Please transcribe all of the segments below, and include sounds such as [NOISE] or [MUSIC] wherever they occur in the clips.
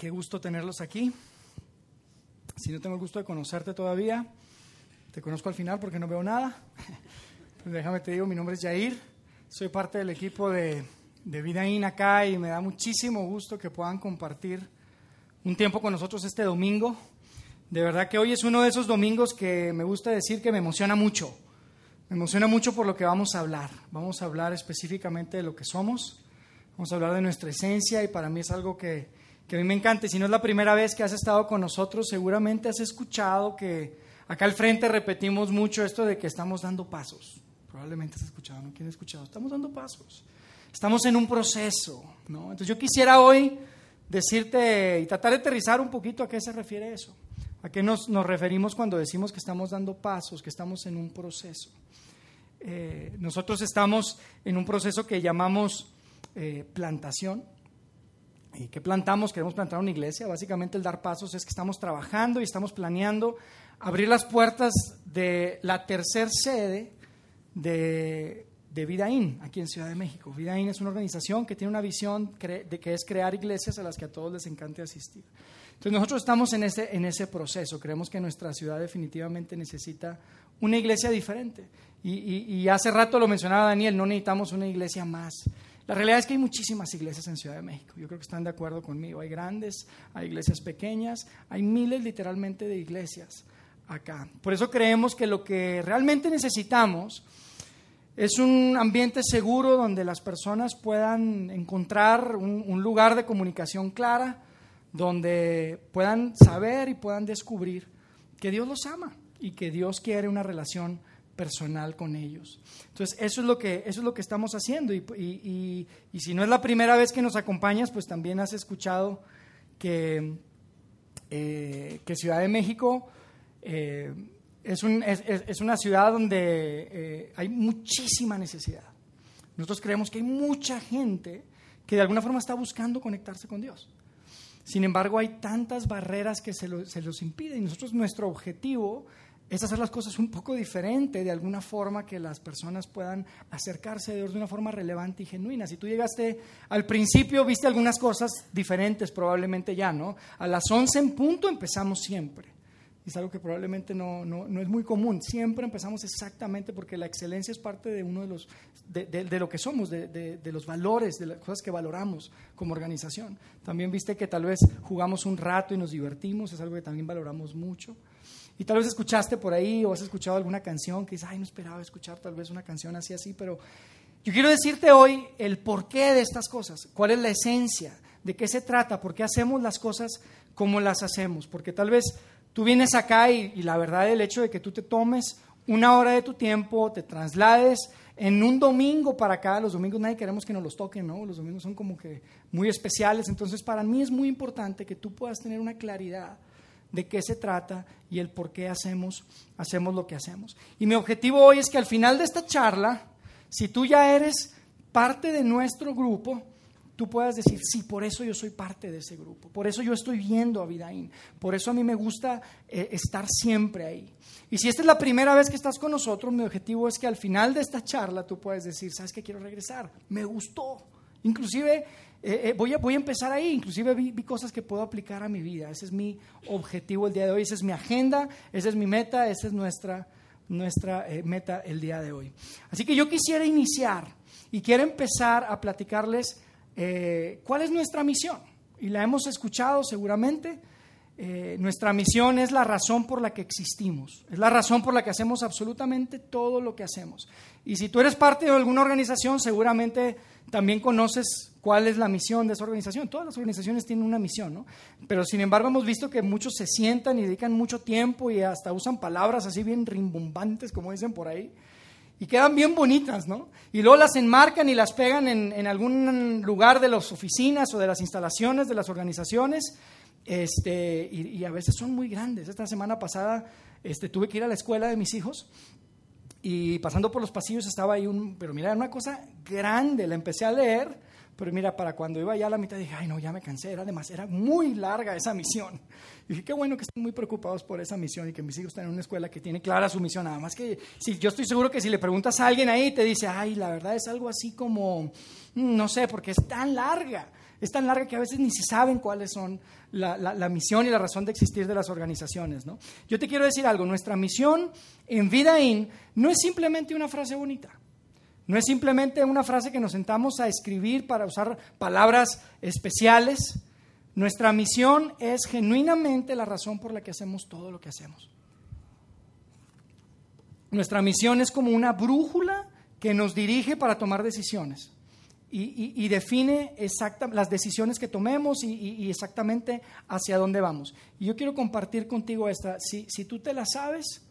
Qué gusto tenerlos aquí. Si no tengo el gusto de conocerte todavía, te conozco al final porque no veo nada. [LAUGHS] Pues déjame te digo, mi nombre es Jair, soy parte del equipo de, de Vida In acá y me da muchísimo gusto que puedan compartir un tiempo con nosotros este domingo. De verdad que hoy es uno de esos domingos que me gusta decir que me emociona mucho. Me emociona mucho por lo que vamos a hablar. Vamos a hablar específicamente de lo que somos, vamos a hablar de nuestra esencia y para mí es algo que, que a mí me encanta. Si no es la primera vez que has estado con nosotros, seguramente has escuchado que acá al frente repetimos mucho esto de que estamos dando pasos. Probablemente has escuchado, ¿no? ¿Quién ha escuchado? Estamos dando pasos. Estamos en un proceso, ¿no? Entonces yo quisiera hoy decirte y tratar de aterrizar un poquito a qué se refiere eso. ¿A qué nos, nos referimos cuando decimos que estamos dando pasos, que estamos en un proceso? Eh, nosotros estamos en un proceso que llamamos eh, plantación. ¿Y qué plantamos? Queremos plantar una iglesia. Básicamente el dar pasos es que estamos trabajando y estamos planeando abrir las puertas de la tercer sede de, de Vidaín, aquí en Ciudad de México. Vidaín es una organización que tiene una visión de que es crear iglesias a las que a todos les encante asistir. Entonces nosotros estamos en ese, en ese proceso. Creemos que nuestra ciudad definitivamente necesita una iglesia diferente. Y, y, y hace rato lo mencionaba Daniel, no necesitamos una iglesia más. La realidad es que hay muchísimas iglesias en Ciudad de México. Yo creo que están de acuerdo conmigo. Hay grandes, hay iglesias pequeñas, hay miles literalmente de iglesias acá. Por eso creemos que lo que realmente necesitamos es un ambiente seguro donde las personas puedan encontrar un, un lugar de comunicación clara, donde puedan saber y puedan descubrir que Dios los ama y que Dios quiere una relación personal con ellos. Entonces, eso es lo que, eso es lo que estamos haciendo. Y, y, y, si no es la primera vez que nos acompañas, pues también has escuchado que, eh, que Ciudad de México eh, es, un, es, es, una ciudad donde eh, hay muchísima necesidad. Nosotros creemos que hay mucha gente que de alguna forma está buscando conectarse con Dios. Sin embargo, hay tantas barreras que se, lo, se los impiden. Y nosotros, nuestro objetivo es hacer las cosas un poco diferente, de alguna forma que las personas puedan acercarse a Dios de una forma relevante y genuina. Si tú llegaste al principio, viste algunas cosas diferentes, probablemente ya, ¿no? A las 11 en punto empezamos siempre. Es algo que probablemente no, no, no es muy común. Siempre empezamos exactamente porque la excelencia es parte de uno de los de, de, lo que somos, de, de, los valores, de las cosas que valoramos como organización. También viste que tal vez jugamos un rato y nos divertimos, es algo que también valoramos mucho. Y tal vez escuchaste por ahí o has escuchado alguna canción que dices, ay, no esperaba escuchar tal vez una canción así, así, pero yo quiero decirte hoy el porqué de estas cosas, cuál es la esencia, de qué se trata, por qué hacemos las cosas como las hacemos, porque tal vez tú vienes acá y, la verdad el hecho de que tú te tomes una hora de tu tiempo, te traslades en un domingo para acá, los domingos nadie queremos que nos los toquen, ¿no? Los domingos son como que muy especiales, entonces para mí es muy importante que tú puedas tener una claridad de qué se trata y el por qué hacemos, hacemos lo que hacemos. Y mi objetivo hoy es que al final de esta charla, si tú ya eres parte de nuestro grupo, tú puedas decir, sí, por eso yo soy parte de ese grupo, por eso yo estoy viendo a Vidaín, por eso a mí me gusta eh, estar siempre ahí. Y si esta es la primera vez que estás con nosotros, mi objetivo es que al final de esta charla tú puedas decir, ¿sabes qué? Quiero regresar, me gustó. Inclusive eh, eh, voy, a, voy a empezar ahí, inclusive vi, vi, cosas que puedo aplicar a mi vida. Ese es mi objetivo el día de hoy, esa es mi agenda, esa es mi meta, esa es nuestra, nuestra eh, meta el día de hoy. Así que yo quisiera iniciar y quiero empezar a platicarles eh, cuál es nuestra misión. Y la hemos escuchado seguramente. Eh, nuestra misión es la razón por la que existimos, es la razón por la que hacemos absolutamente todo lo que hacemos. Y si tú eres parte de alguna organización, seguramente también conoces cuál es la misión de esa organización. Todas las organizaciones tienen una misión, ¿no? Pero sin embargo hemos visto que muchos se sientan y dedican mucho tiempo y hasta usan palabras así bien rimbombantes, como dicen por ahí, y quedan bien bonitas, ¿no? Y luego las enmarcan y las pegan en, algún lugar de las oficinas o de las instalaciones de las organizaciones este, y, y, a veces son muy grandes. Esta semana pasada este, tuve que ir a la escuela de mis hijos y pasando por los pasillos estaba ahí un, pero mira, era una cosa grande, la empecé a leer, pero mira, para cuando iba ya a la mitad dije, ay no, ya me cansé, era demasiado, era muy larga esa misión. [LAUGHS] Y dije, qué bueno que estén muy preocupados por esa misión y que mis hijos están en una escuela que tiene clara su misión. Nada más que, si, yo estoy seguro que si le preguntas a alguien ahí, te dice, ay, la verdad es algo así como, no sé, porque es tan larga. Es tan larga que a veces ni se saben cuáles son la, misión y la razón de existir de las organizaciones. ¿no? Yo te quiero decir algo, nuestra misión en Vida In no es simplemente una frase bonita. No es simplemente una frase que nos sentamos a escribir para usar palabras especiales. Nuestra misión es genuinamente la razón por la que hacemos todo lo que hacemos. Nuestra misión es como una brújula que nos dirige para tomar decisiones y, define las decisiones que tomemos y, exactamente hacia dónde vamos. Y yo quiero compartir contigo esta. Si, si tú te la sabes,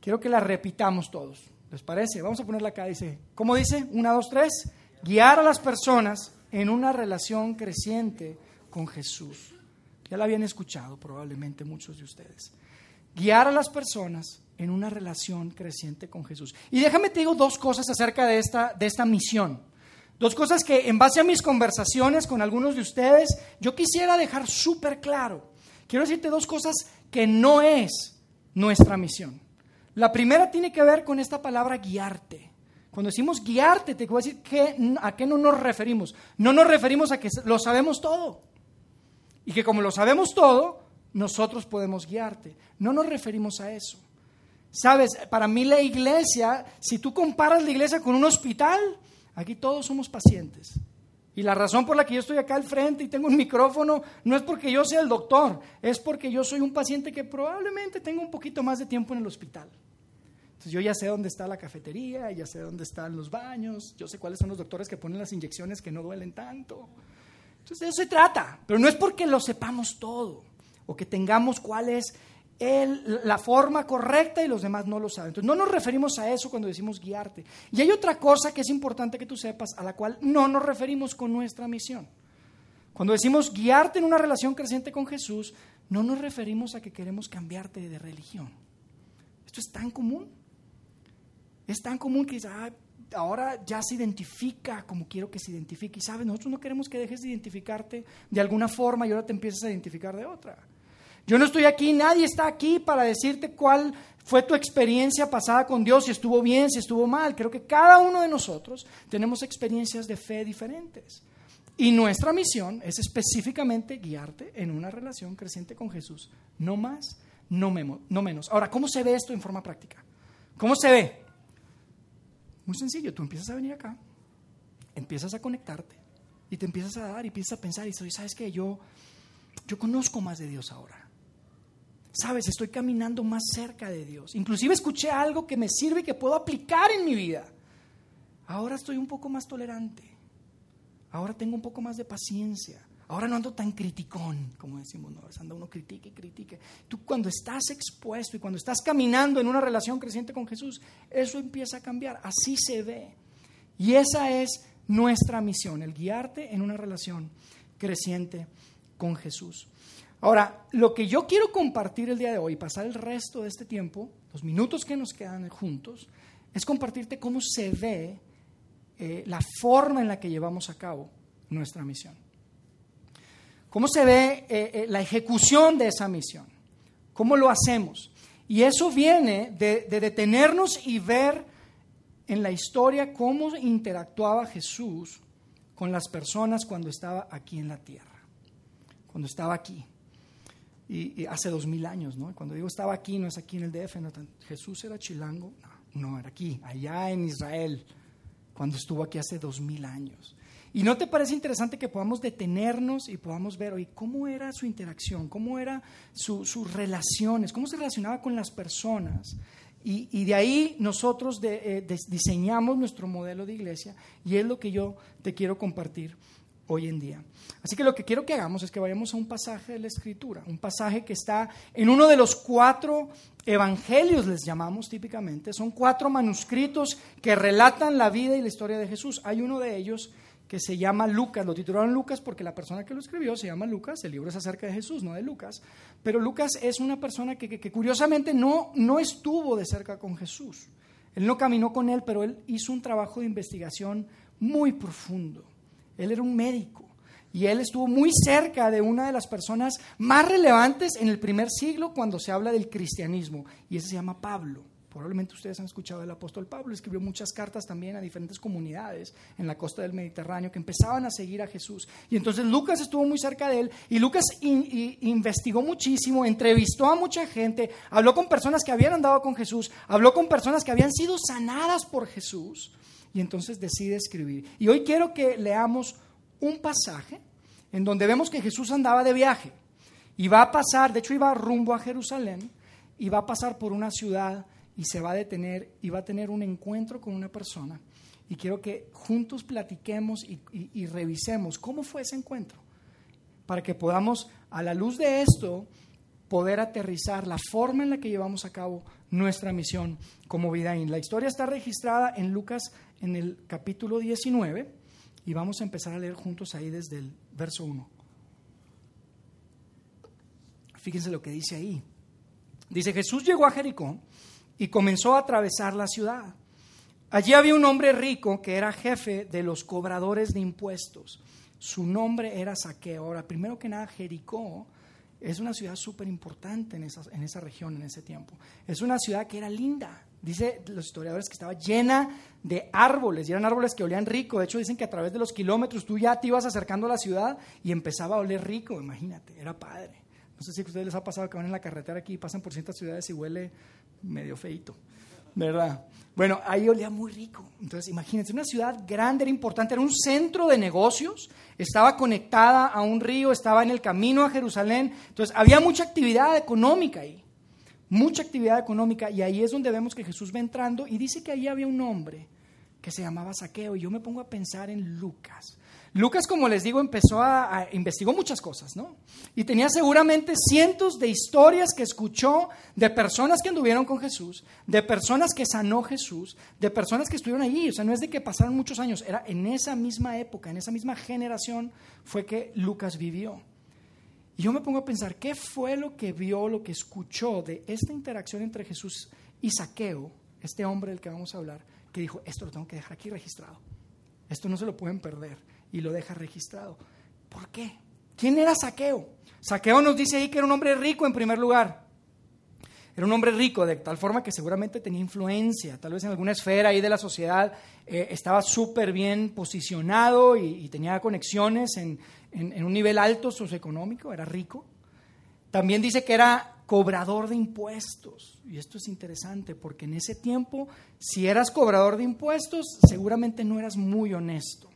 quiero que la repitamos todos. ¿Les parece? Vamos a ponerla acá. Dice, ¿cómo dice? Una, dos, tres. Guiar a las personas en una relación creciente con Jesús. Ya la habían escuchado probablemente muchos de ustedes. Guiar a las personas en una relación creciente con Jesús. Y déjame te digo dos cosas acerca de esta, de esta misión. Dos cosas que en base a mis conversaciones con algunos de ustedes, yo quisiera dejar súper claro. Quiero decirte dos cosas que no es nuestra misión. La primera tiene que ver con esta palabra guiarte. Cuando decimos guiarte, te quiero decir que, a qué no nos referimos. No nos referimos a que lo sabemos todo. Y que como lo sabemos todo, nosotros podemos guiarte. No nos referimos a eso. Sabes, para mí la iglesia, si tú comparas la iglesia con un hospital, aquí todos somos pacientes. Y la razón por la que yo estoy acá al frente y tengo un micrófono no es porque yo sea el doctor, es porque yo soy un paciente que probablemente tenga un poquito más de tiempo en el hospital. Entonces yo ya sé dónde está la cafetería, ya sé dónde están los baños, yo sé cuáles son los doctores que ponen las inyecciones que no duelen tanto. Entonces de eso se trata, pero no es porque lo sepamos todo o que tengamos cuál es la forma correcta y los demás no lo saben. Entonces, no nos referimos a eso cuando decimos guiarte. Y hay otra cosa que es importante que tú sepas, a la cual no nos referimos con nuestra misión. Cuando decimos guiarte en una relación creciente con Jesús, no nos referimos a que queremos cambiarte de religión. Esto es tan común. Es tan común que ah, ahora ya se identifica como quiero que se identifique. Y sabes, nosotros no queremos que dejes de identificarte de alguna forma y ahora te empieces a identificar de otra. Yo no estoy aquí, nadie está aquí para decirte cuál fue tu experiencia pasada con Dios, si estuvo bien, si estuvo mal. Creo que cada uno de nosotros tenemos experiencias de fe diferentes. Y nuestra misión es específicamente guiarte en una relación creciente con Jesús. No más, no, menos. Ahora, ¿cómo se ve esto en forma práctica? ¿Cómo se ve? Muy sencillo, tú empiezas a venir acá, empiezas a conectarte y te empiezas a dar y empiezas a pensar y ¿sabes qué? Yo, yo conozco más de Dios ahora. Sabes, estoy caminando más cerca de Dios. Inclusive escuché algo que me sirve y que puedo aplicar en mi vida. Ahora estoy un poco más tolerante. Ahora tengo un poco más de paciencia. Ahora no ando tan criticón, como decimos, no, anda uno critique y critique. Tú cuando estás expuesto y cuando estás caminando en una relación creciente con Jesús, eso empieza a cambiar. Así se ve. Y esa es nuestra misión, el guiarte en una relación creciente con Jesús. Ahora, lo que yo quiero compartir el día de hoy, pasar el resto de este tiempo, los minutos que nos quedan juntos, es compartirte cómo se ve eh, la forma en la que llevamos a cabo nuestra misión. Cómo se ve eh, eh, la ejecución de esa misión. Cómo lo hacemos. Y eso viene de detenernos y ver en la historia cómo interactuaba Jesús con las personas cuando estaba aquí en la tierra, cuando estaba aquí y, hace dos mil años, ¿no? Cuando digo estaba aquí, no es aquí en el DF, no, Jesús era chilango, no, no, era aquí, allá en Israel, cuando estuvo aquí hace dos mil años. ¿Y no te parece interesante que podamos detenernos y podamos ver, oye, cómo era su interacción, cómo eran sus relaciones, cómo se relacionaba con las personas? Y, de ahí nosotros eh, diseñamos nuestro modelo de iglesia y es lo que yo te quiero compartir hoy en día. Así que lo que quiero que hagamos es que vayamos a un pasaje de la Escritura, un pasaje que está en uno de los cuatro evangelios, les llamamos típicamente. Son cuatro manuscritos que relatan la vida y la historia de Jesús. Hay uno de ellos que se llama Lucas, lo titularon Lucas porque la persona que lo escribió se llama Lucas, el libro es acerca de Jesús, no de Lucas, pero Lucas es una persona que, curiosamente no, no estuvo de cerca con Jesús. Él no caminó con él, pero él hizo un trabajo de investigación muy profundo. Él era un médico y él estuvo muy cerca de una de las personas más relevantes en el primer siglo cuando se habla del cristianismo y ese se llama Pablo. Probablemente ustedes han escuchado del apóstol Pablo, escribió muchas cartas también a diferentes comunidades en la costa del Mediterráneo que empezaban a seguir a Jesús. Y entonces Lucas estuvo muy cerca de él y Lucas investigó muchísimo, entrevistó a mucha gente, habló con personas que habían andado con Jesús, habló con personas que habían sido sanadas por Jesús y entonces decide escribir. Y hoy quiero que leamos un pasaje en donde vemos que Jesús andaba de viaje y va a pasar, de hecho iba rumbo a Jerusalén y va a pasar por una ciudad y se va a detener y va a tener un encuentro con una persona. Y quiero que juntos platiquemos y, revisemos cómo fue ese encuentro, para que podamos, a la luz de esto, poder aterrizar la forma en la que llevamos a cabo nuestra misión como Vidaín. La historia está registrada en Lucas en el capítulo 19 y vamos a empezar a leer juntos ahí desde el verso 1. Fíjense lo que dice ahí. Dice, Jesús llegó a Jericó y comenzó a atravesar la ciudad. Allí había un hombre rico que era jefe de los cobradores de impuestos. Su nombre era Saqueo. Ahora, primero que nada, Jericó es una ciudad súper importante en esa, en esa región, en ese tiempo. Es una ciudad que era linda. Dice los historiadores que estaba llena de árboles, y eran árboles que olían rico. De hecho, dicen que a través de los kilómetros tú ya te ibas acercando a la ciudad y empezaba a oler rico, imagínate, era padre. No sé si a ustedes les ha pasado que van en la carretera aquí y pasan por ciertas ciudades y huele medio feito, ¿verdad? Bueno, ahí olía muy rico. Entonces, imagínense, una ciudad grande, era importante, era un centro de negocios, estaba conectada a un río, estaba en el camino a Jerusalén. Entonces, había mucha actividad económica ahí, mucha actividad económica. Y ahí es donde vemos que Jesús va entrando y dice que ahí había un hombre que se llamaba Saqueo. Y yo me pongo a pensar en Lucas. Lucas, como les digo, empezó a, a, investigó muchas cosas, ¿no? Y tenía seguramente cientos de historias que escuchó de personas que anduvieron con Jesús, de personas que sanó Jesús, de personas que estuvieron allí. O sea, no es de que pasaron muchos años, era en esa misma época, en esa misma generación fue que Lucas vivió. Y yo me pongo a pensar, ¿qué fue lo que vio, lo que escuchó de esta interacción entre Jesús y Saqueo, este hombre del que vamos a hablar, que dijo, esto lo tengo que dejar aquí registrado, esto no se lo pueden perder y lo deja registrado. ¿Por qué? ¿Quién era Saqueo? Saqueo nos dice ahí que era un hombre rico en primer lugar. Era un hombre rico de tal forma que seguramente tenía influencia, tal vez en alguna esfera ahí de la sociedad eh, estaba súper bien posicionado y, tenía conexiones en, en un nivel alto socioeconómico, era rico. También dice que era cobrador de impuestos. Y esto es interesante porque en ese tiempo, si eras cobrador de impuestos, seguramente no eras muy honesto.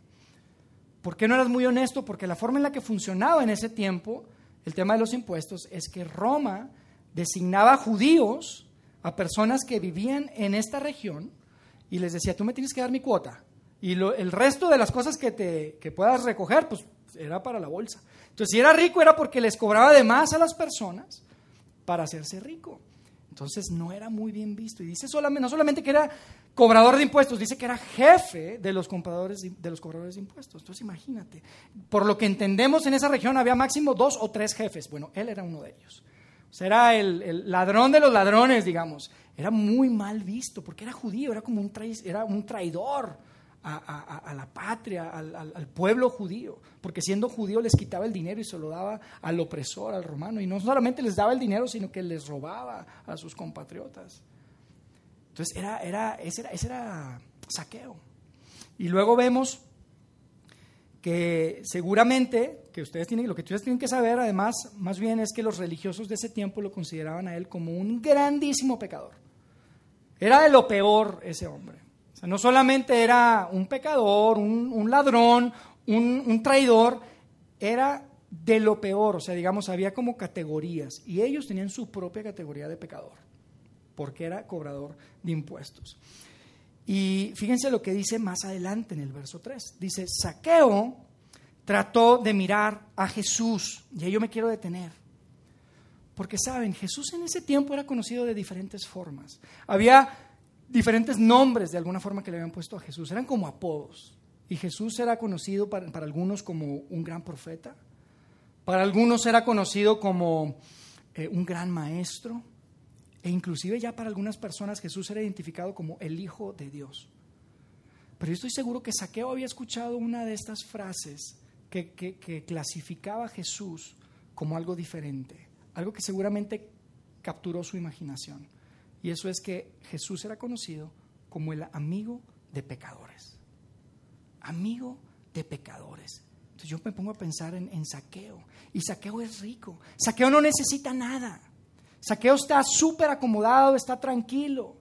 ¿Por qué no eras muy honesto? Porque la forma en la que funcionaba en ese tiempo el tema de los impuestos es que Roma designaba judíos a personas que vivían en esta región y les decía, tú me tienes que dar mi cuota. Y el resto de las cosas que, te, que puedas recoger, pues era para la bolsa. Entonces, si era rico era porque les cobraba de más a las personas para hacerse rico. Entonces no era muy bien visto. Y dice solamente, no solamente que era cobrador de impuestos, dice que era jefe de los, compradores, de los cobradores de impuestos. Entonces imagínate, por lo que entendemos en esa región había máximo dos o tres jefes. Bueno, él era uno de ellos. O era el, ladrón de los ladrones, digamos. Era muy mal visto porque era judío, era como un, era un traidor a, la patria, al, pueblo judío, porque siendo judío les quitaba el dinero y se lo daba al opresor, al romano, y no solamente les daba el dinero, sino que les robaba a sus compatriotas. Entonces era, era, ese, era, ese era saqueo. Y luego vemos que seguramente, que ustedes tienen, lo que ustedes tienen que saber además, más bien es que los religiosos de ese tiempo lo consideraban a él como un grandísimo pecador. Era de lo peor ese hombre no solamente era un pecador, un, ladrón, un, traidor, era de lo peor, o sea, digamos, había como categorías y ellos tenían su propia categoría de pecador, porque era cobrador de impuestos. Y fíjense lo que dice más adelante en el verso 3. Dice, Saqueo trató de mirar a Jesús, y ahí yo me quiero detener. Porque saben, Jesús en ese tiempo era conocido de diferentes formas. Había diferentes nombres de alguna forma que le habían puesto a Jesús, eran como apodos. Y Jesús era conocido para, algunos como un gran profeta, para algunos era conocido como eh, un gran maestro, e inclusive ya para algunas personas Jesús era identificado como el Hijo de Dios. Pero yo estoy seguro que Saqueo había escuchado una de estas frases que, clasificaba a Jesús como algo diferente, algo que seguramente capturó su imaginación. Y eso es que Jesús era conocido como el amigo de pecadores. Amigo de pecadores. Entonces yo me pongo a pensar en, en saqueo. Y saqueo es rico. Saqueo no necesita nada. Saqueo está súper acomodado, está tranquilo.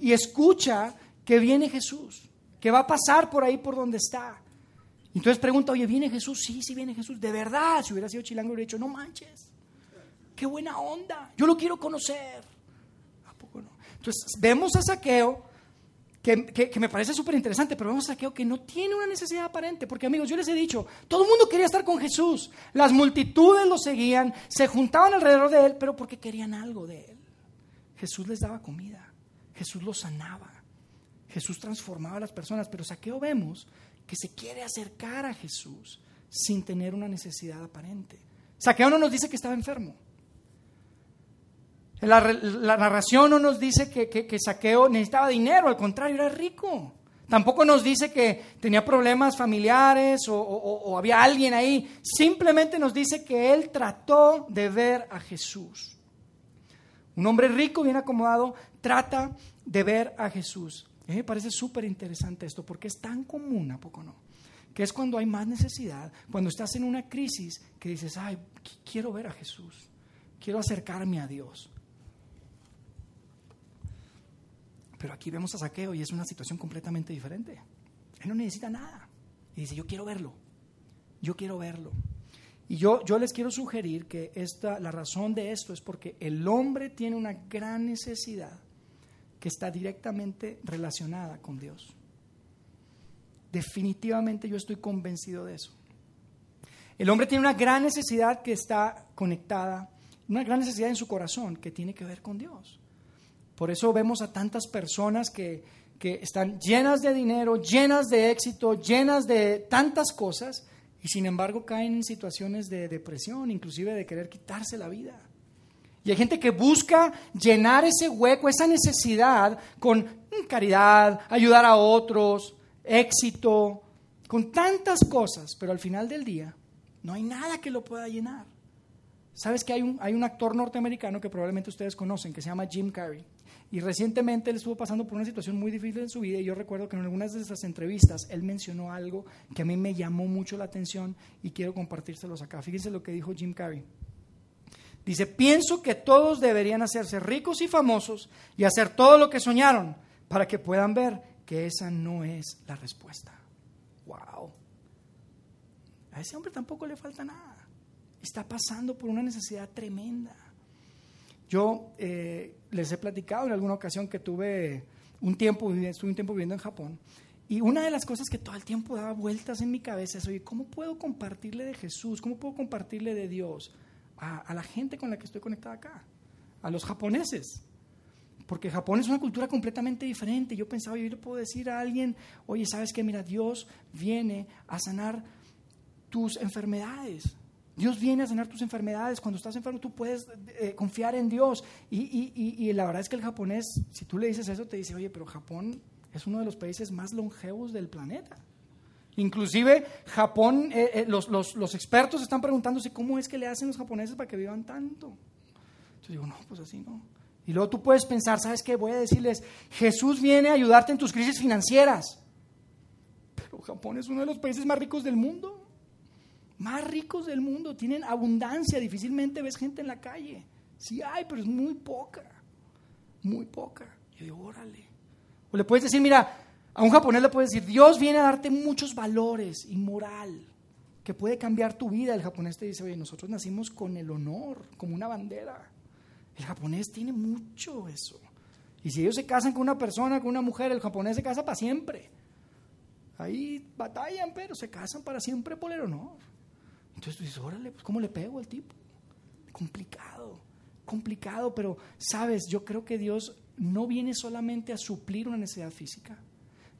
Y escucha que viene Jesús, que va a pasar por ahí por donde está. Entonces pregunta, oye, ¿viene Jesús? Sí, sí viene Jesús. De verdad, si hubiera sido chilango, hubiera dicho, no manches. Qué buena onda. Yo lo quiero conocer. ¿A poco no? Entonces vemos a Saqueo que, me parece súper interesante, pero vemos a Saqueo que no tiene una necesidad aparente, porque amigos, yo les he dicho, todo el mundo quería estar con Jesús, las multitudes lo seguían, se juntaban alrededor de él, pero porque querían algo de él. Jesús les daba comida, Jesús los sanaba, Jesús transformaba a las personas, pero Saqueo vemos que se quiere acercar a Jesús sin tener una necesidad aparente. Saqueo no nos dice que estaba enfermo. La, narración no nos dice que, Saqueo necesitaba dinero, al contrario, era rico. Tampoco nos dice que tenía problemas familiares o, había alguien ahí. Simplemente nos dice que él trató de ver a Jesús. Un hombre rico, bien acomodado, trata de ver a Jesús. A mí me parece súper interesante esto porque es tan común, ¿a poco no? Que es cuando hay más necesidad, cuando estás en una crisis, que dices, ay, quiero ver a Jesús, quiero acercarme a Dios. Pero aquí vemos a Saqueo y es una situación completamente diferente. Él no necesita nada. Y dice, yo quiero verlo. Yo quiero verlo. Y yo, yo les quiero sugerir que esta, la razón de esto es porque el hombre tiene una gran necesidad que está directamente relacionada con Dios. Definitivamente yo estoy convencido de eso. El hombre tiene una gran necesidad que está conectada, una gran necesidad en su corazón que tiene que ver con Dios. Por eso vemos a tantas personas que, están llenas de dinero, llenas de éxito, llenas de tantas cosas, y sin embargo caen en situaciones de depresión, inclusive de querer quitarse la vida. Y hay gente que busca llenar ese hueco, esa necesidad con caridad, ayudar a otros, éxito, con tantas cosas, pero al final del día no hay nada que lo pueda llenar. ¿Sabes que hay un, hay un actor norteamericano que probablemente ustedes conocen, que se llama Jim Carrey? Y recientemente él estuvo pasando por una situación muy difícil en su vida y yo recuerdo que en algunas de esas entrevistas él mencionó algo que a mí me llamó mucho la atención y quiero compartírselos acá. Fíjense lo que dijo Jim Carrey. Dice, pienso que todos deberían hacerse ricos y famosos y hacer todo lo que soñaron para que puedan ver que esa no es la respuesta. ¡Wow! A ese hombre tampoco le falta nada. Está pasando por una necesidad tremenda. Yo eh, les he platicado en alguna ocasión que tuve un tiempo, estuve un tiempo viviendo en Japón. Y una de las cosas que todo el tiempo daba vueltas en mi cabeza es, oye, ¿cómo puedo compartirle de Jesús? ¿Cómo puedo compartirle de Dios a, la gente con la que estoy conectada acá? A los japoneses. Porque Japón es una cultura completamente diferente. Yo pensaba, yo le puedo decir a alguien, oye, ¿sabes qué? Mira, Dios viene a sanar tus enfermedades. Dios viene a sanar tus enfermedades. Cuando estás enfermo, tú puedes eh, confiar en Dios. Y, la verdad es que el japonés, si tú le dices eso, te dice, oye, pero Japón es uno de los países más longevos del planeta. Inclusive Japón, eh, eh, los, los, expertos están preguntándose cómo es que le hacen los japoneses para que vivan tanto. Entonces digo, no, pues así no. Y luego tú puedes pensar, ¿sabes qué? Voy a decirles, Jesús viene a ayudarte en tus crisis financieras. Pero Japón es uno de los países más ricos del mundo más ricos del mundo, tienen abundancia, difícilmente ves gente en la calle. Sí hay, pero es muy poca, muy poca. Yo digo, órale. O le puedes decir, mira, a un japonés le puedes decir, Dios viene a darte muchos valores y moral que puede cambiar tu vida. El japonés te dice, oye, nosotros nacimos con el honor, como una bandera. El japonés tiene mucho eso. Y si ellos se casan con una persona, con una mujer, el japonés se casa para siempre. Ahí batallan, pero se casan para siempre por el honor. Entonces dices, órale, pues ¿cómo le pego al tipo? Complicado, complicado, pero sabes, yo creo que Dios no viene solamente a suplir una necesidad física.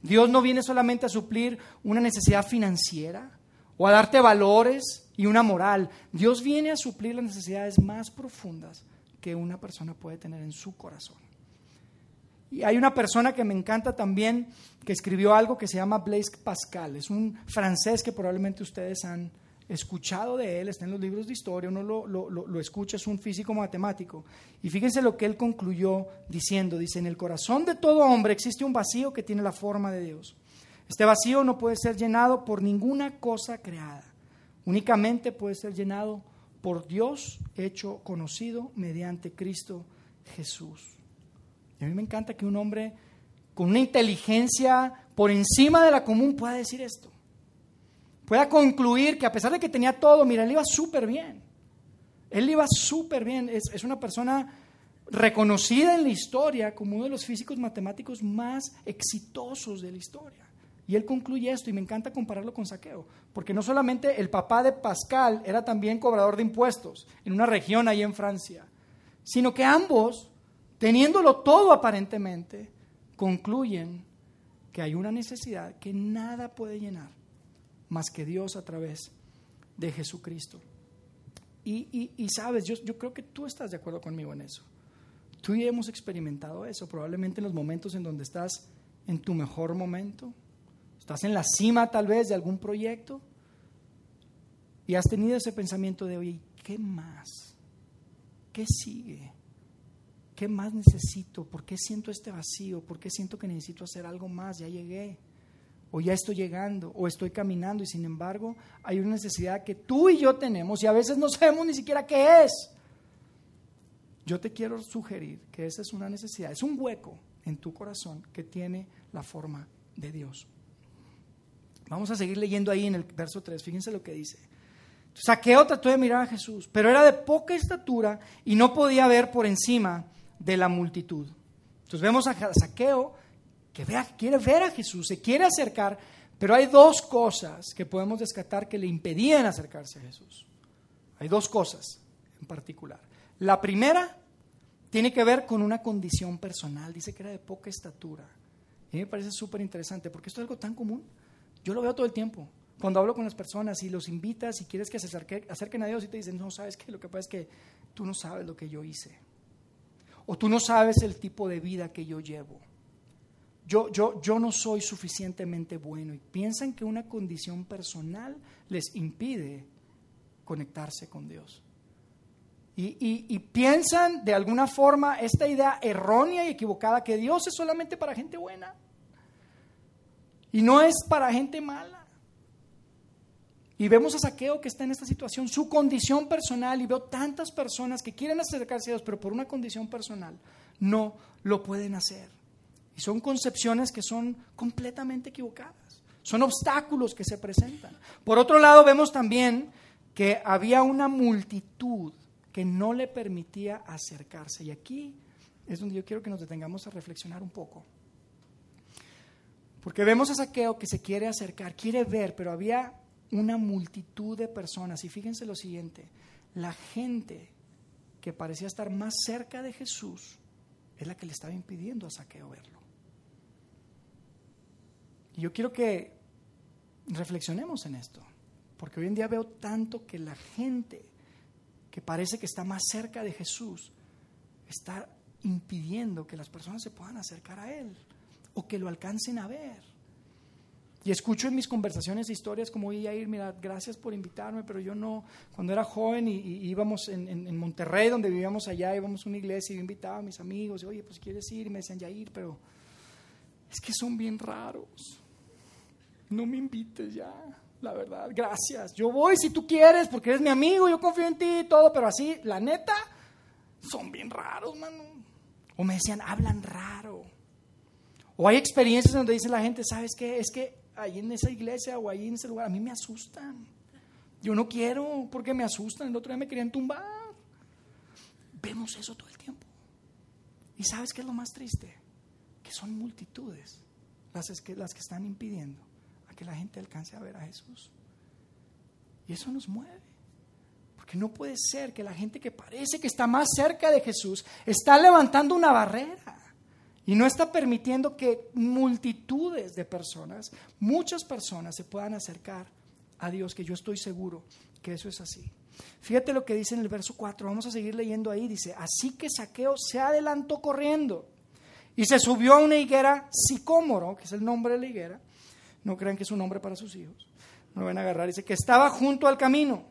Dios no viene solamente a suplir una necesidad financiera o a darte valores y una moral. Dios viene a suplir las necesidades más profundas que una persona puede tener en su corazón. Y hay una persona que me encanta también que escribió algo que se llama Blaise Pascal. Es un francés que probablemente ustedes han escuchado de él, está en los libros de historia, uno lo, lo, lo, escucha, es un físico matemático. Y fíjense lo que él concluyó diciendo, dice, en el corazón de todo hombre existe un vacío que tiene la forma de Dios. Este vacío no puede ser llenado por ninguna cosa creada, únicamente puede ser llenado por Dios hecho conocido mediante Cristo Jesús. Y a mí me encanta que un hombre con una inteligencia por encima de la común pueda decir esto pueda concluir que a pesar de que tenía todo, mira, él iba súper bien. Él iba súper bien. Es, es, una persona reconocida en la historia como uno de los físicos matemáticos más exitosos de la historia. Y él concluye esto, y me encanta compararlo con Saqueo, porque no solamente el papá de Pascal era también cobrador de impuestos en una región ahí en Francia, sino que ambos, teniéndolo todo aparentemente, concluyen que hay una necesidad que nada puede llenar más que Dios a través de Jesucristo. Y, y, sabes, yo, yo creo que tú estás de acuerdo conmigo en eso. Tú y hemos experimentado eso, probablemente en los momentos en donde estás en tu mejor momento, estás en la cima tal vez de algún proyecto y has tenido ese pensamiento de, oye, ¿qué más? ¿Qué sigue? ¿Qué más necesito? ¿Por qué siento este vacío? ¿Por qué siento que necesito hacer algo más? Ya llegué o ya estoy llegando, o estoy caminando, y sin embargo hay una necesidad que tú y yo tenemos y a veces no sabemos ni siquiera qué es. Yo te quiero sugerir que esa es una necesidad, es un hueco en tu corazón que tiene la forma de Dios. Vamos a seguir leyendo ahí en el verso 3, fíjense lo que dice. Saqueo trató de mirar a Jesús, pero era de poca estatura y no podía ver por encima de la multitud. Entonces vemos a Saqueo que quiere ver a Jesús, se quiere acercar, pero hay dos cosas que podemos descartar que le impedían acercarse a Jesús. Hay dos cosas en particular. La primera tiene que ver con una condición personal, dice que era de poca estatura. Y me parece súper interesante porque esto es algo tan común. Yo lo veo todo el tiempo. Cuando hablo con las personas y los invitas y quieres que se acerquen a Dios y te dicen, no, sabes que lo que pasa es que tú no sabes lo que yo hice. O tú no sabes el tipo de vida que yo llevo yo, yo, yo no soy suficientemente bueno y piensan que una condición personal les impide conectarse con Dios. Y, y, piensan de alguna forma esta idea errónea y equivocada que Dios es solamente para gente buena y no es para gente mala. Y vemos a Saqueo que está en esta situación, su condición personal, y veo tantas personas que quieren acercarse a Dios, pero por una condición personal no lo pueden hacer. Y son concepciones que son completamente equivocadas. Son obstáculos que se presentan. Por otro lado, vemos también que había una multitud que no le permitía acercarse. Y aquí es donde yo quiero que nos detengamos a reflexionar un poco. Porque vemos a Saqueo que se quiere acercar, quiere ver, pero había una multitud de personas. Y fíjense lo siguiente, la gente que parecía estar más cerca de Jesús es la que le estaba impidiendo a Saqueo verlo. Y yo quiero que reflexionemos en esto, porque hoy en día veo tanto que la gente que parece que está más cerca de Jesús está impidiendo que las personas se puedan acercar a Él o que lo alcancen a ver. Y escucho en mis conversaciones historias como, oye, ir, mira, gracias por invitarme, pero yo no, cuando era joven y, íbamos en, Monterrey, donde vivíamos allá, íbamos a una iglesia y yo invitaba a mis amigos, y, oye, pues quieres ir, y me decían, ya ir, pero es que son bien raros no me invites ya, la verdad, gracias. Yo voy si tú quieres, porque eres mi amigo, yo confío en ti y todo, pero así, la neta, son bien raros, mano. O me decían, hablan raro. O hay experiencias donde dice la gente, ¿sabes qué? Es que ahí en esa iglesia o ahí en ese lugar, a mí me asustan. Yo no quiero porque me asustan. El otro día me querían tumbar. Vemos eso todo el tiempo. ¿Y sabes qué es lo más triste? Que son multitudes las que, las que están impidiendo que la gente alcance a ver a Jesús. Y eso nos mueve. Porque no puede ser que la gente que parece que está más cerca de Jesús está levantando una barrera y no está permitiendo que multitudes de personas, muchas personas se puedan acercar a Dios, que yo estoy seguro que eso es así. Fíjate lo que dice en el verso 4, vamos a seguir leyendo ahí, dice, así que Saqueo se adelantó corriendo y se subió a una higuera sicómoro, que es el nombre de la higuera, no crean que es un nombre para sus hijos. no lo van a agarrar, dice que estaba junto al camino,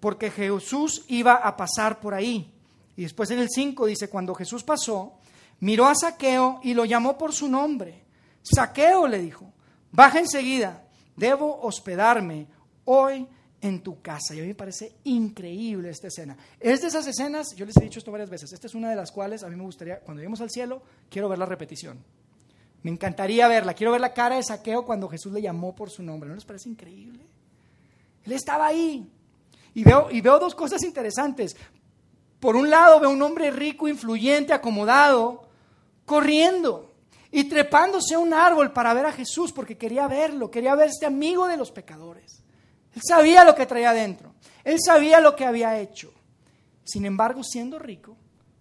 porque Jesús iba a pasar por ahí. Y después en el 5 dice, cuando Jesús pasó, miró a Saqueo y lo llamó por su nombre. Saqueo le dijo, baja enseguida, debo hospedarme hoy en tu casa. Y a mí me parece increíble esta escena. Es de esas escenas, yo les he dicho esto varias veces, esta es una de las cuales a mí me gustaría, cuando lleguemos al cielo, quiero ver la repetición. Me encantaría verla, quiero ver la cara de Saqueo cuando Jesús le llamó por su nombre. ¿No les parece increíble? Él estaba ahí. Y veo, y veo dos cosas interesantes. Por un lado veo un hombre rico, influyente, acomodado, corriendo y trepándose a un árbol para ver a Jesús porque quería verlo, quería ver este amigo de los pecadores. Él sabía lo que traía adentro, él sabía lo que había hecho. Sin embargo, siendo rico,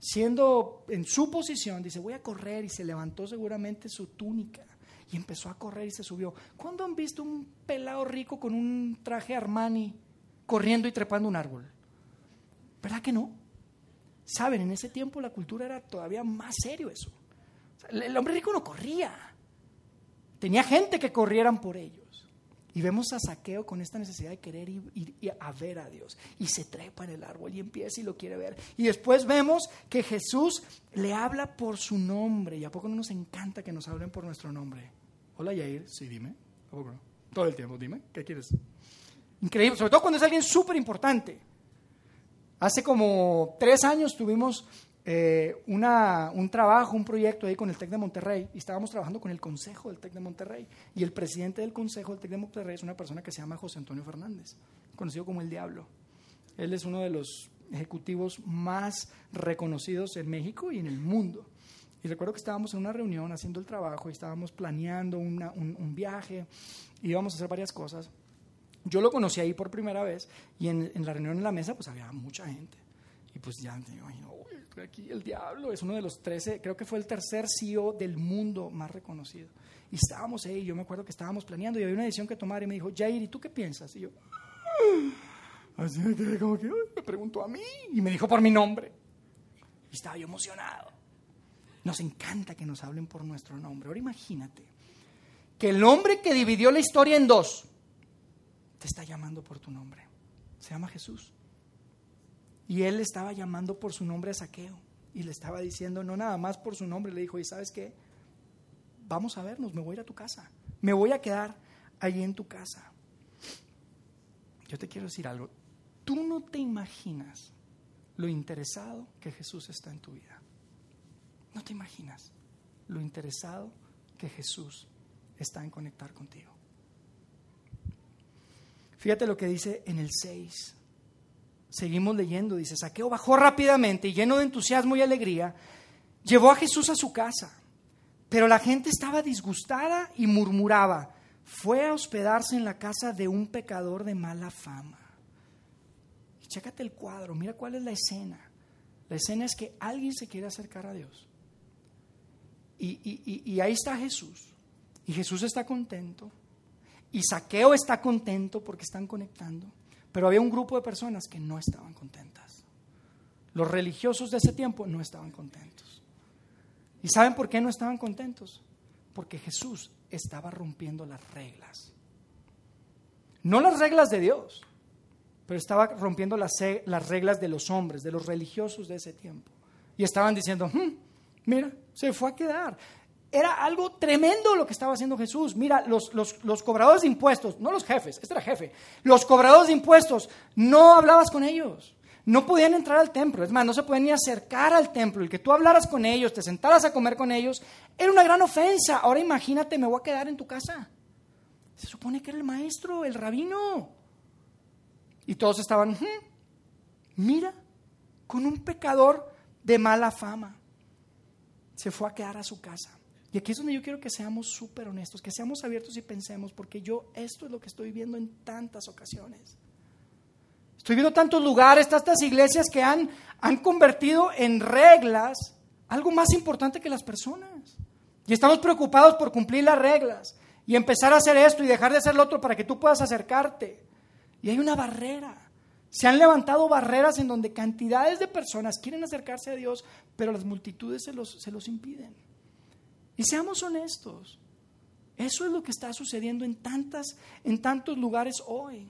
siendo en su posición, dice, voy a correr y se levantó seguramente su túnica y empezó a correr y se subió. ¿Cuándo han visto un pelado rico con un traje Armani corriendo y trepando un árbol? ¿Verdad que no? Saben, en ese tiempo la cultura era todavía más serio eso. El hombre rico no corría. Tenía gente que corrieran por ellos. Y vemos a Saqueo con esta necesidad de querer ir, a ver a Dios. Y se trepa en el árbol y empieza y lo quiere ver. Y después vemos que Jesús le habla por su nombre. ¿Y a poco no nos encanta que nos hablen por nuestro nombre? Hola Yair, sí, dime. ¿A poco no? Todo el tiempo, dime, ¿qué quieres? Increíble, sobre todo cuando es alguien súper importante. Hace como tres años tuvimos eh, una, un trabajo, un proyecto ahí con el TEC de Monterrey y estábamos trabajando con el Consejo del TEC de Monterrey. Y el presidente del Consejo del TEC de Monterrey es una persona que se llama José Antonio Fernández, conocido como el Diablo. Él es uno de los ejecutivos más reconocidos en México y en el mundo. Y recuerdo que estábamos en una reunión haciendo el trabajo y estábamos planeando un, un, viaje, íbamos a hacer varias cosas. Yo lo conocí ahí por primera vez y en, la reunión en la mesa pues había mucha gente. Y pues ya uy, aquí el diablo es uno de los 13, creo que fue el tercer CEO del mundo más reconocido. Y estábamos ahí, yo me acuerdo que estábamos planeando y había una decisión que tomar y me dijo, Jair, ¿y tú qué piensas? Y yo, ah", así me como que, me preguntó a mí y me dijo por mi nombre. Y estaba yo emocionado. Nos encanta que nos hablen por nuestro nombre. Ahora imagínate que el hombre que dividió la historia en dos, te está llamando por tu nombre. Se llama Jesús. Y él estaba llamando por su nombre a Saqueo. Y le estaba diciendo, no nada más por su nombre, le dijo, ¿y sabes qué? Vamos a vernos, me voy a ir a tu casa. Me voy a quedar allí en tu casa. Yo te quiero decir algo. Tú no te imaginas lo interesado que Jesús está en tu vida. No te imaginas lo interesado que Jesús está en conectar contigo. Fíjate lo que dice en el 6. Seguimos leyendo, dice, Saqueo bajó rápidamente y lleno de entusiasmo y alegría, llevó a Jesús a su casa. Pero la gente estaba disgustada y murmuraba. Fue a hospedarse en la casa de un pecador de mala fama. Y chécate el cuadro, mira cuál es la escena. La escena es que alguien se quiere acercar a Dios. Y, y ahí está Jesús. Y Jesús está contento. Y Saqueo está contento porque están conectando. Pero había un grupo de personas que no estaban contentas. Los religiosos de ese tiempo no estaban contentos. ¿Y saben por qué no estaban contentos? Porque Jesús estaba rompiendo las reglas. No las reglas de Dios, pero estaba rompiendo las, las reglas de los hombres, de los religiosos de ese tiempo. Y estaban diciendo, hmm, mira, se fue a quedar era algo tremendo lo que estaba haciendo Jesús. Mira, los, los, cobradores de impuestos, no los jefes, este era jefe, los cobradores de impuestos, no hablabas con ellos. No podían entrar al templo, es más, no se podían ni acercar al templo. El que tú hablaras con ellos, te sentaras a comer con ellos, era una gran ofensa. Ahora imagínate, me voy a quedar en tu casa. Se supone que era el maestro, el rabino. Y todos estaban, mira, con un pecador de mala fama. Se fue a quedar a su casa. Y aquí es donde yo quiero que seamos súper honestos, que seamos abiertos y pensemos, porque yo esto es lo que estoy viendo en tantas ocasiones. Estoy viendo tantos lugares, tantas iglesias que han, han convertido en reglas algo más importante que las personas. Y estamos preocupados por cumplir las reglas y empezar a hacer esto y dejar de hacer lo otro para que tú puedas acercarte. Y hay una barrera. Se han levantado barreras en donde cantidades de personas quieren acercarse a Dios, pero las multitudes se los, se los impiden. Y seamos honestos. Eso es lo que está sucediendo en, tantas, en tantos lugares hoy.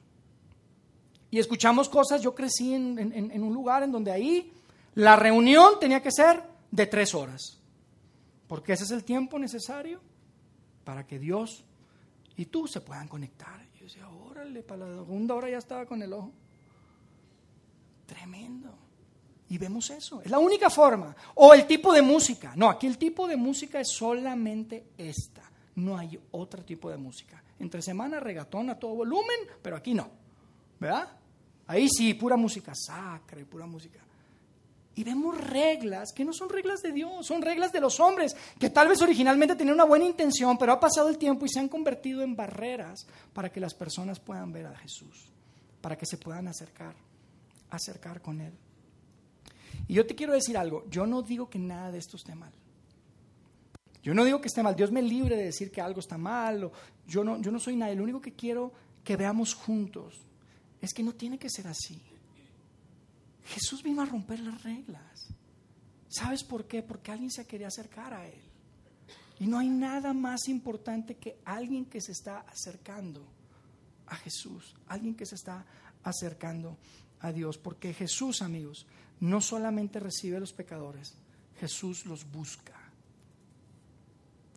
Y escuchamos cosas, yo crecí en, en un lugar en donde ahí la reunión tenía que ser de tres horas, porque ese es el tiempo necesario para que Dios y tú se puedan conectar. Y yo decía, órale, para la segunda hora ya estaba con el ojo. Tremendo. Y vemos eso. Es la única forma. O el tipo de música. No, aquí el tipo de música es solamente esta. No hay otro tipo de música. Entre semana regatón a todo volumen, pero aquí no. ¿Verdad? Ahí sí, pura música sacra y pura música. Y vemos reglas que no son reglas de Dios, son reglas de los hombres, que tal vez originalmente tenían una buena intención, pero ha pasado el tiempo y se han convertido en barreras para que las personas puedan ver a Jesús, para que se puedan acercar, acercar con Él. Y yo te quiero decir algo, yo no digo que nada de esto esté mal. Yo no digo que esté mal, Dios me libre de decir que algo está mal, yo, no, yo no soy nadie, lo único que quiero que veamos juntos es que no tiene que ser así. Jesús vino a romper las reglas. ¿Sabes por qué? Porque alguien se quería acercar a Él. Y no hay nada más importante que alguien que se está acercando a Jesús, alguien que se está acercando a Dios. Porque Jesús, amigos, no solamente recibe a los pecadores, Jesús los busca.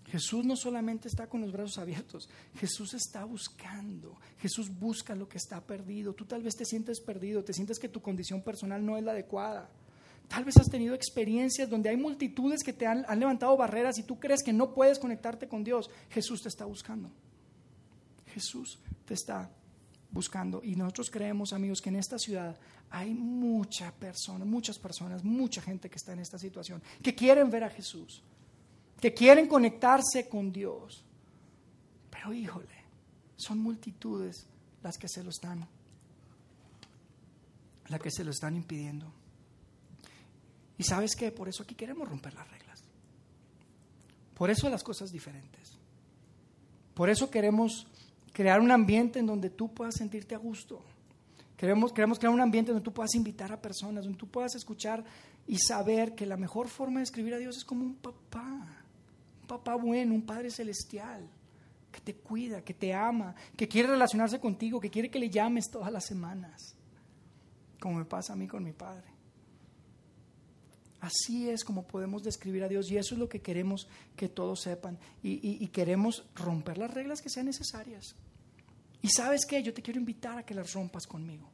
Jesús no solamente está con los brazos abiertos, Jesús está buscando, Jesús busca lo que está perdido. Tú tal vez te sientes perdido, te sientes que tu condición personal no es la adecuada. Tal vez has tenido experiencias donde hay multitudes que te han, han levantado barreras y tú crees que no puedes conectarte con Dios. Jesús te está buscando. Jesús te está buscando. Y nosotros creemos, amigos, que en esta ciudad hay mucha persona, muchas personas, mucha gente que está en esta situación, que quieren ver a Jesús que quieren conectarse con Dios. Pero híjole, son multitudes las que se lo están las que se lo están impidiendo. Y sabes qué, por eso aquí queremos romper las reglas. Por eso las cosas diferentes. Por eso queremos crear un ambiente en donde tú puedas sentirte a gusto. Queremos, queremos crear un ambiente donde tú puedas invitar a personas, donde tú puedas escuchar y saber que la mejor forma de escribir a Dios es como un papá papá bueno, un Padre celestial, que te cuida, que te ama, que quiere relacionarse contigo, que quiere que le llames todas las semanas, como me pasa a mí con mi Padre. Así es como podemos describir a Dios y eso es lo que queremos que todos sepan y, y queremos romper las reglas que sean necesarias. Y sabes qué, yo te quiero invitar a que las rompas conmigo.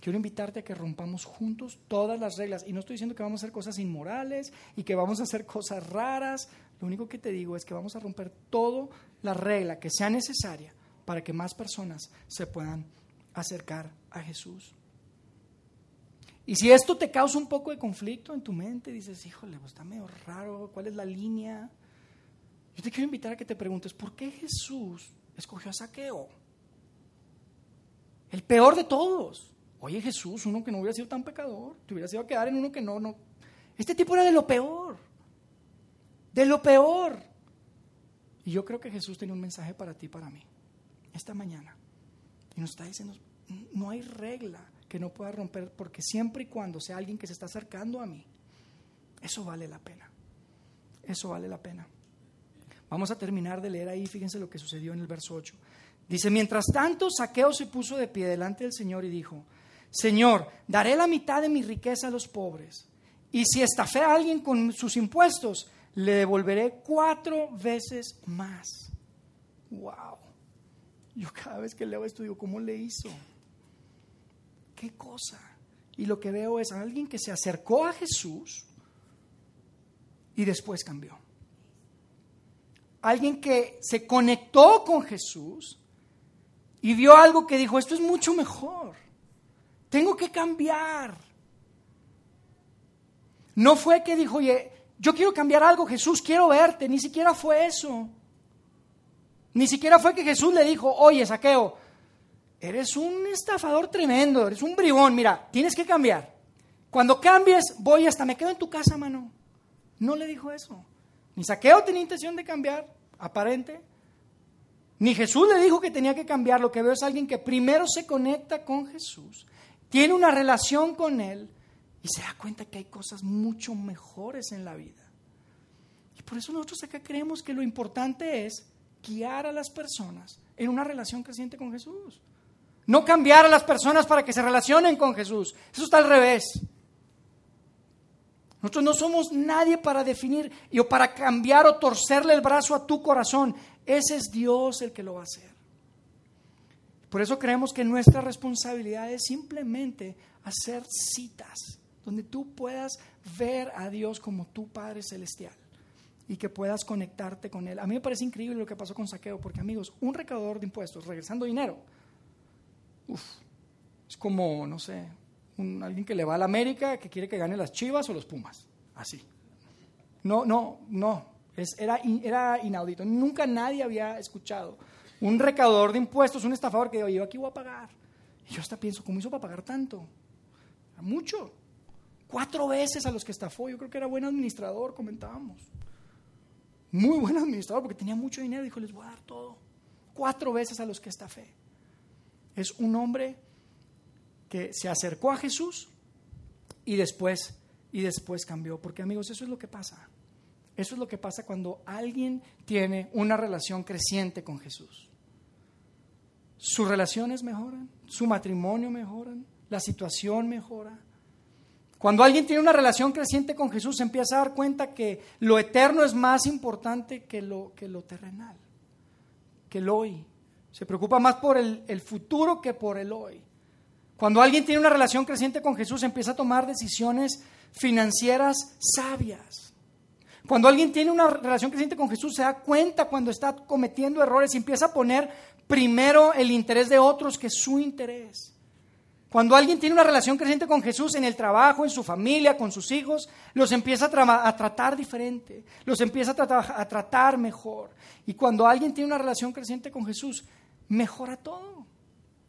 Quiero invitarte a que rompamos juntos todas las reglas. Y no estoy diciendo que vamos a hacer cosas inmorales y que vamos a hacer cosas raras. Lo único que te digo es que vamos a romper toda la regla que sea necesaria para que más personas se puedan acercar a Jesús. Y si esto te causa un poco de conflicto en tu mente, dices, híjole, pues está medio raro, ¿cuál es la línea? Yo te quiero invitar a que te preguntes, ¿por qué Jesús escogió a Saqueo? El peor de todos. Oye Jesús, uno que no hubiera sido tan pecador, te hubieras ido a quedar en uno que no, no. Este tipo era de lo peor, de lo peor. Y yo creo que Jesús tenía un mensaje para ti, para mí, esta mañana. Y nos está diciendo, no hay regla que no pueda romper, porque siempre y cuando sea alguien que se está acercando a mí, eso vale la pena. Eso vale la pena. Vamos a terminar de leer ahí, fíjense lo que sucedió en el verso 8. Dice, mientras tanto, Saqueo se puso de pie delante del Señor y dijo, Señor, daré la mitad de mi riqueza a los pobres. Y si estafé a alguien con sus impuestos, le devolveré cuatro veces más. ¡Wow! Yo cada vez que leo esto digo, ¿cómo le hizo? ¿Qué cosa? Y lo que veo es a alguien que se acercó a Jesús y después cambió. Alguien que se conectó con Jesús y vio algo que dijo, esto es mucho mejor. Tengo que cambiar. No fue que dijo, oye, yo quiero cambiar algo, Jesús, quiero verte. Ni siquiera fue eso. Ni siquiera fue que Jesús le dijo, oye, saqueo, eres un estafador tremendo, eres un bribón, mira, tienes que cambiar. Cuando cambies, voy hasta me quedo en tu casa, mano. No le dijo eso. Ni saqueo tenía intención de cambiar, aparente. Ni Jesús le dijo que tenía que cambiar. Lo que veo es alguien que primero se conecta con Jesús tiene una relación con Él y se da cuenta que hay cosas mucho mejores en la vida. Y por eso nosotros acá creemos que lo importante es guiar a las personas en una relación creciente con Jesús. No cambiar a las personas para que se relacionen con Jesús. Eso está al revés. Nosotros no somos nadie para definir y o para cambiar o torcerle el brazo a tu corazón. Ese es Dios el que lo va a hacer. Por eso creemos que nuestra responsabilidad es simplemente hacer citas donde tú puedas ver a Dios como tu Padre Celestial y que puedas conectarte con Él. A mí me parece increíble lo que pasó con Saqueo, porque amigos, un recaudador de impuestos regresando dinero, es como, no sé, alguien que le va a la América que quiere que gane las Chivas o los Pumas, así. No, no, no, era, era inaudito. Nunca nadie había escuchado un recaudador de impuestos, un estafador que dijo, yo aquí voy a pagar. Y yo hasta pienso, ¿cómo hizo para pagar tanto? Mucho. Cuatro veces a los que estafó. Yo creo que era buen administrador, comentábamos. Muy buen administrador porque tenía mucho dinero. Dijo, les voy a dar todo. Cuatro veces a los que estafé. Es un hombre que se acercó a Jesús y después, y después cambió. Porque amigos, eso es lo que pasa. Eso es lo que pasa cuando alguien tiene una relación creciente con Jesús. Sus relaciones mejoran, su matrimonio mejora, la situación mejora. Cuando alguien tiene una relación creciente con Jesús, se empieza a dar cuenta que lo eterno es más importante que lo, que lo terrenal, que el hoy. Se preocupa más por el, futuro que por el hoy. Cuando alguien tiene una relación creciente con Jesús, empieza a tomar decisiones financieras sabias. Cuando alguien tiene una relación creciente con Jesús, se da cuenta cuando está cometiendo errores y empieza a poner primero el interés de otros que su interés. Cuando alguien tiene una relación creciente con Jesús en el trabajo, en su familia, con sus hijos, los empieza a, tratar diferente, los empieza a, tratar mejor. Y cuando alguien tiene una relación creciente con Jesús, mejora todo.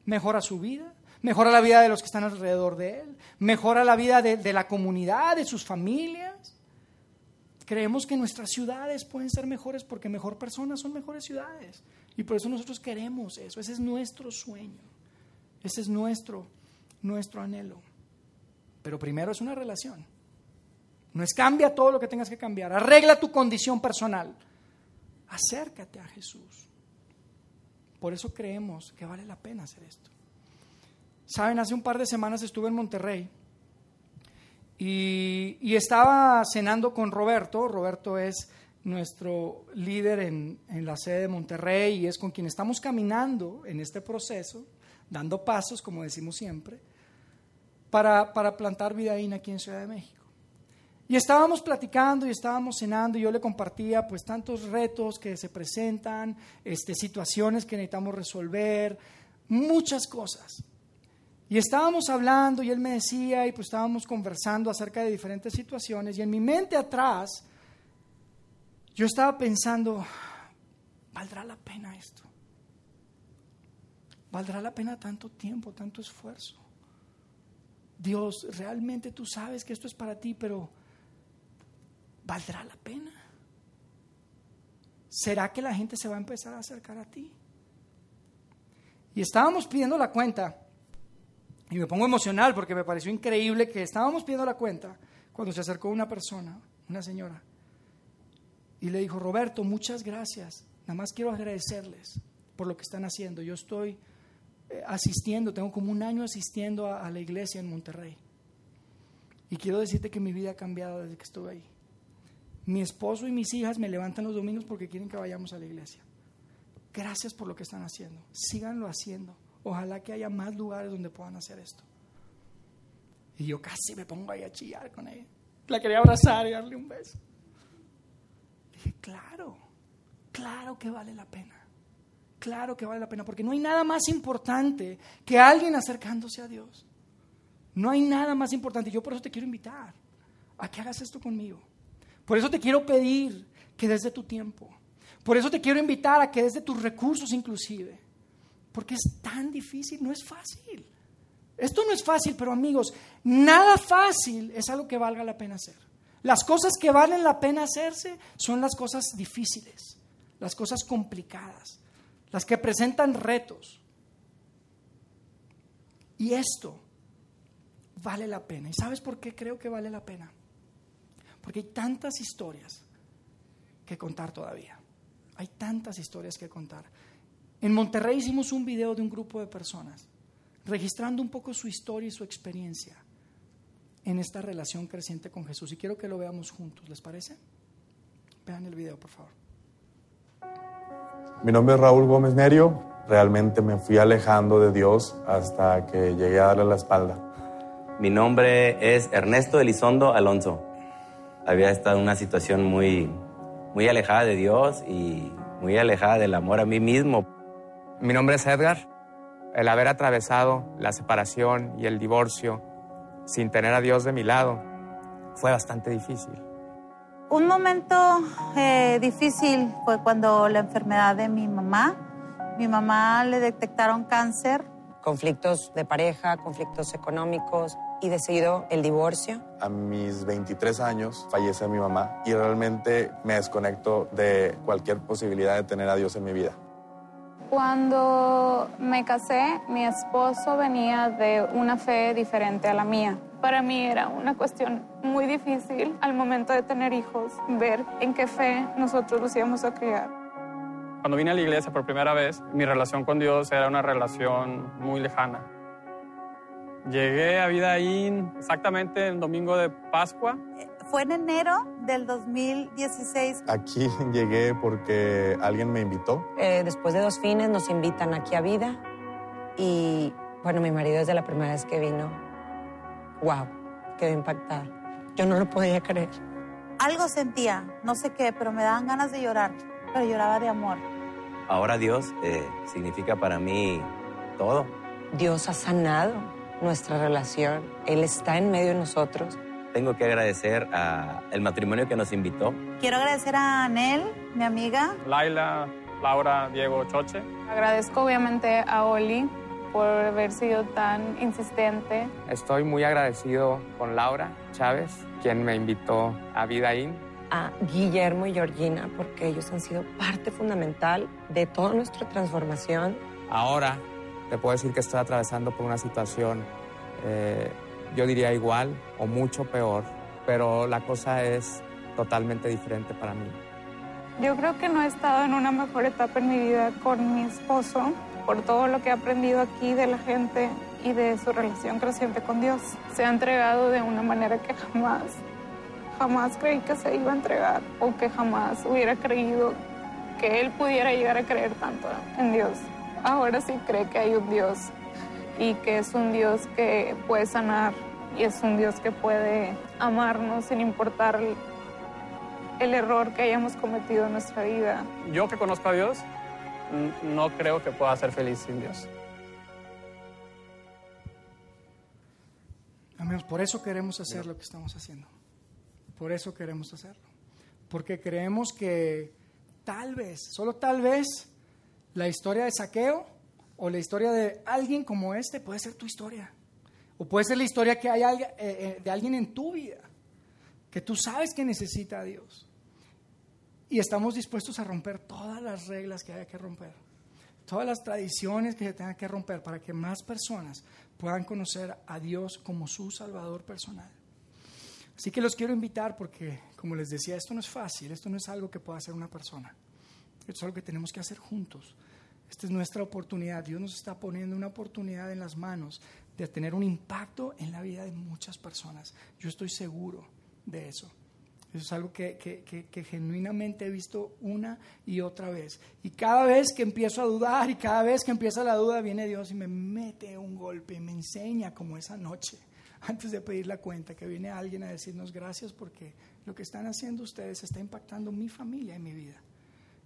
Mejora su vida, mejora la vida de los que están alrededor de él, mejora la vida de, la comunidad, de sus familias. Creemos que nuestras ciudades pueden ser mejores porque mejor personas son mejores ciudades. Y por eso nosotros queremos eso. Ese es nuestro sueño. Ese es nuestro, nuestro anhelo. Pero primero es una relación. No es cambia todo lo que tengas que cambiar. Arregla tu condición personal. Acércate a Jesús. Por eso creemos que vale la pena hacer esto. Saben, hace un par de semanas estuve en Monterrey y, estaba cenando con Roberto. Roberto es nuestro líder en, la sede de Monterrey y es con quien estamos caminando en este proceso, dando pasos, como decimos siempre, para, para plantar Vidaín aquí en Ciudad de México. Y estábamos platicando y estábamos cenando y yo le compartía pues tantos retos que se presentan, este, situaciones que necesitamos resolver, muchas cosas. Y estábamos hablando y él me decía y pues estábamos conversando acerca de diferentes situaciones y en mi mente atrás yo estaba pensando, ¿valdrá la pena esto? ¿Valdrá la pena tanto tiempo, tanto esfuerzo? Dios, realmente tú sabes que esto es para ti, pero ¿valdrá la pena? ¿Será que la gente se va a empezar a acercar a ti? Y estábamos pidiendo la cuenta y me pongo emocional porque me pareció increíble que estábamos pidiendo la cuenta cuando se acercó una persona, una señora, y le dijo, Roberto, muchas gracias. Nada más quiero agradecerles por lo que están haciendo. Yo estoy asistiendo, tengo como un año asistiendo a, a la iglesia en Monterrey. Y quiero decirte que mi vida ha cambiado desde que estuve ahí. Mi esposo y mis hijas me levantan los domingos porque quieren que vayamos a la iglesia. Gracias por lo que están haciendo. Síganlo haciendo. Ojalá que haya más lugares donde puedan hacer esto. Y yo casi me pongo ahí a chillar con ella. La quería abrazar y darle un beso. Dije, claro, claro que vale la pena. Claro que vale la pena, porque no hay nada más importante que alguien acercándose a Dios. No hay nada más importante. Yo por eso te quiero invitar a que hagas esto conmigo. Por eso te quiero pedir que desde tu tiempo. Por eso te quiero invitar a que desde tus recursos inclusive porque es tan difícil, no es fácil. Esto no es fácil, pero amigos, nada fácil es algo que valga la pena hacer. Las cosas que valen la pena hacerse son las cosas difíciles, las cosas complicadas, las que presentan retos. Y esto vale la pena. ¿Y sabes por qué creo que vale la pena? Porque hay tantas historias que contar todavía. Hay tantas historias que contar. En Monterrey hicimos un video de un grupo de personas, registrando un poco su historia y su experiencia en esta relación creciente con Jesús. Y quiero que lo veamos juntos, ¿les parece? Vean el video, por favor. Mi nombre es Raúl Gómez Nerio. Realmente me fui alejando de Dios hasta que llegué a darle la espalda. Mi nombre es Ernesto Elizondo Alonso. Había estado en una situación muy, muy alejada de Dios y muy alejada del amor a mí mismo. Mi nombre es Edgar. El haber atravesado la separación y el divorcio sin tener a Dios de mi lado fue bastante difícil. Un momento eh, difícil fue cuando la enfermedad de mi mamá. Mi mamá le detectaron cáncer. Conflictos de pareja, conflictos económicos y de seguido el divorcio. A mis 23 años fallece mi mamá y realmente me desconecto de cualquier posibilidad de tener a Dios en mi vida. Cuando me casé, mi esposo venía de una fe diferente a la mía. Para mí era una cuestión muy difícil al momento de tener hijos, ver en qué fe nosotros los íbamos a criar. Cuando vine a la iglesia por primera vez, mi relación con Dios era una relación muy lejana. Llegué a Vidaín exactamente el domingo de Pascua. Fue en enero del 2016. Aquí llegué porque alguien me invitó. Eh, después de dos fines nos invitan aquí a vida y bueno, mi marido desde la primera vez que vino, wow, quedó impactada. Yo no lo podía creer. Algo sentía, no sé qué, pero me daban ganas de llorar, pero lloraba de amor. Ahora Dios eh, significa para mí todo. Dios ha sanado nuestra relación. Él está en medio de nosotros. Tengo que agradecer al matrimonio que nos invitó. Quiero agradecer a Anel, mi amiga. Laila, Laura, Diego, Choche. Agradezco obviamente a Oli por haber sido tan insistente. Estoy muy agradecido con Laura Chávez, quien me invitó a Vidaín. A Guillermo y Georgina, porque ellos han sido parte fundamental de toda nuestra transformación. Ahora te puedo decir que estoy atravesando por una situación, eh, yo diría igual o mucho peor, pero la cosa es totalmente diferente para mí. Yo creo que no he estado en una mejor etapa en mi vida con mi esposo por todo lo que he aprendido aquí de la gente y de su relación creciente con Dios. Se ha entregado de una manera que jamás, jamás creí que se iba a entregar o que jamás hubiera creído que él pudiera llegar a creer tanto en Dios. Ahora sí cree que hay un Dios y que es un Dios que puede sanar y es un Dios que puede amarnos sin importar el error que hayamos cometido en nuestra vida. Yo que conozco a Dios, no creo que pueda ser feliz sin Dios. Amigos, por eso queremos hacer lo que estamos haciendo. Por eso queremos hacerlo. Porque creemos que tal vez, solo tal vez, la historia de saqueo o la historia de alguien como este puede ser tu historia. O puede ser la historia que hay de alguien en tu vida, que tú sabes que necesita a Dios. Y estamos dispuestos a romper todas las reglas que haya que romper, todas las tradiciones que se tengan que romper para que más personas puedan conocer a Dios como su Salvador personal. Así que los quiero invitar porque, como les decía, esto no es fácil, esto no es algo que pueda hacer una persona, esto es algo que tenemos que hacer juntos. Esta es nuestra oportunidad. Dios nos está poniendo una oportunidad en las manos de tener un impacto en la vida de muchas personas. Yo estoy seguro de eso. Eso es algo que, que, que, genuinamente he visto una y otra vez. Y cada vez que empiezo a dudar y cada vez que empieza la duda, viene Dios y me mete un golpe y me enseña como esa noche, [LAUGHS] antes de pedir la cuenta, que viene alguien a decirnos gracias porque lo que están haciendo ustedes está impactando mi familia y mi vida.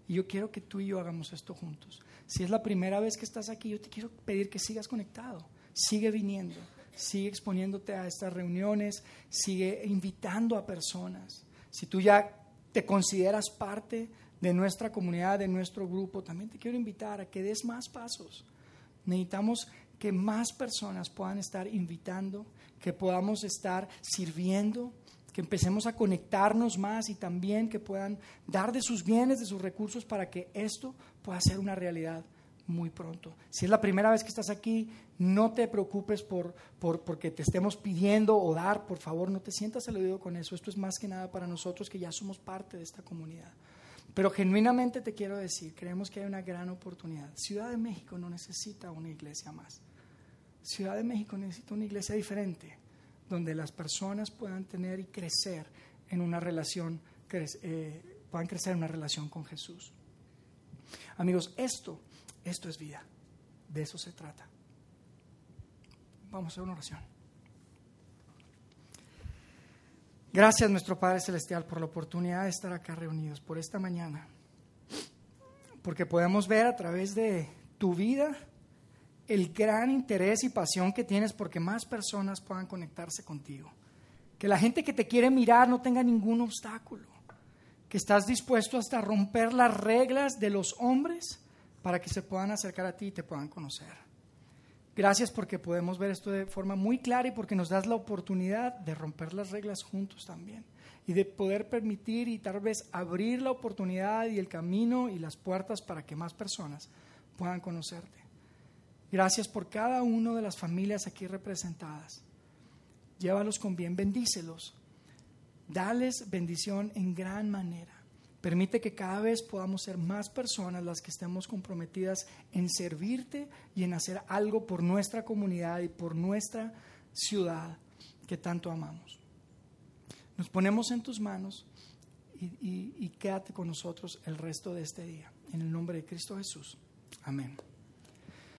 Y yo quiero que tú y yo hagamos esto juntos. Si es la primera vez que estás aquí, yo te quiero pedir que sigas conectado, sigue viniendo, sigue exponiéndote a estas reuniones, sigue invitando a personas. Si tú ya te consideras parte de nuestra comunidad, de nuestro grupo, también te quiero invitar a que des más pasos. Necesitamos que más personas puedan estar invitando, que podamos estar sirviendo, que empecemos a conectarnos más y también que puedan dar de sus bienes, de sus recursos para que esto pueda ser una realidad muy pronto. Si es la primera vez que estás aquí, no te preocupes por, por, porque te estemos pidiendo o dar, por favor, no te sientas aludido con eso. Esto es más que nada para nosotros que ya somos parte de esta comunidad. Pero genuinamente te quiero decir, creemos que hay una gran oportunidad. Ciudad de México no necesita una iglesia más. Ciudad de México necesita una iglesia diferente, donde las personas puedan tener y crecer en una relación, eh, puedan crecer en una relación con Jesús. Amigos, esto, esto es vida. De eso se trata. Vamos a hacer una oración. Gracias, nuestro Padre Celestial, por la oportunidad de estar acá reunidos por esta mañana. Porque podemos ver a través de tu vida el gran interés y pasión que tienes porque más personas puedan conectarse contigo. Que la gente que te quiere mirar no tenga ningún obstáculo. Que estás dispuesto hasta romper las reglas de los hombres para que se puedan acercar a ti y te puedan conocer. Gracias porque podemos ver esto de forma muy clara y porque nos das la oportunidad de romper las reglas juntos también y de poder permitir y tal vez abrir la oportunidad y el camino y las puertas para que más personas puedan conocerte. Gracias por cada una de las familias aquí representadas. Llévalos con bien, bendícelos. Dales bendición en gran manera. Permite que cada vez podamos ser más personas las que estemos comprometidas en servirte y en hacer algo por nuestra comunidad y por nuestra ciudad que tanto amamos. Nos ponemos en tus manos y, quédate con nosotros el resto de este día. En el nombre de Cristo Jesús. Amén.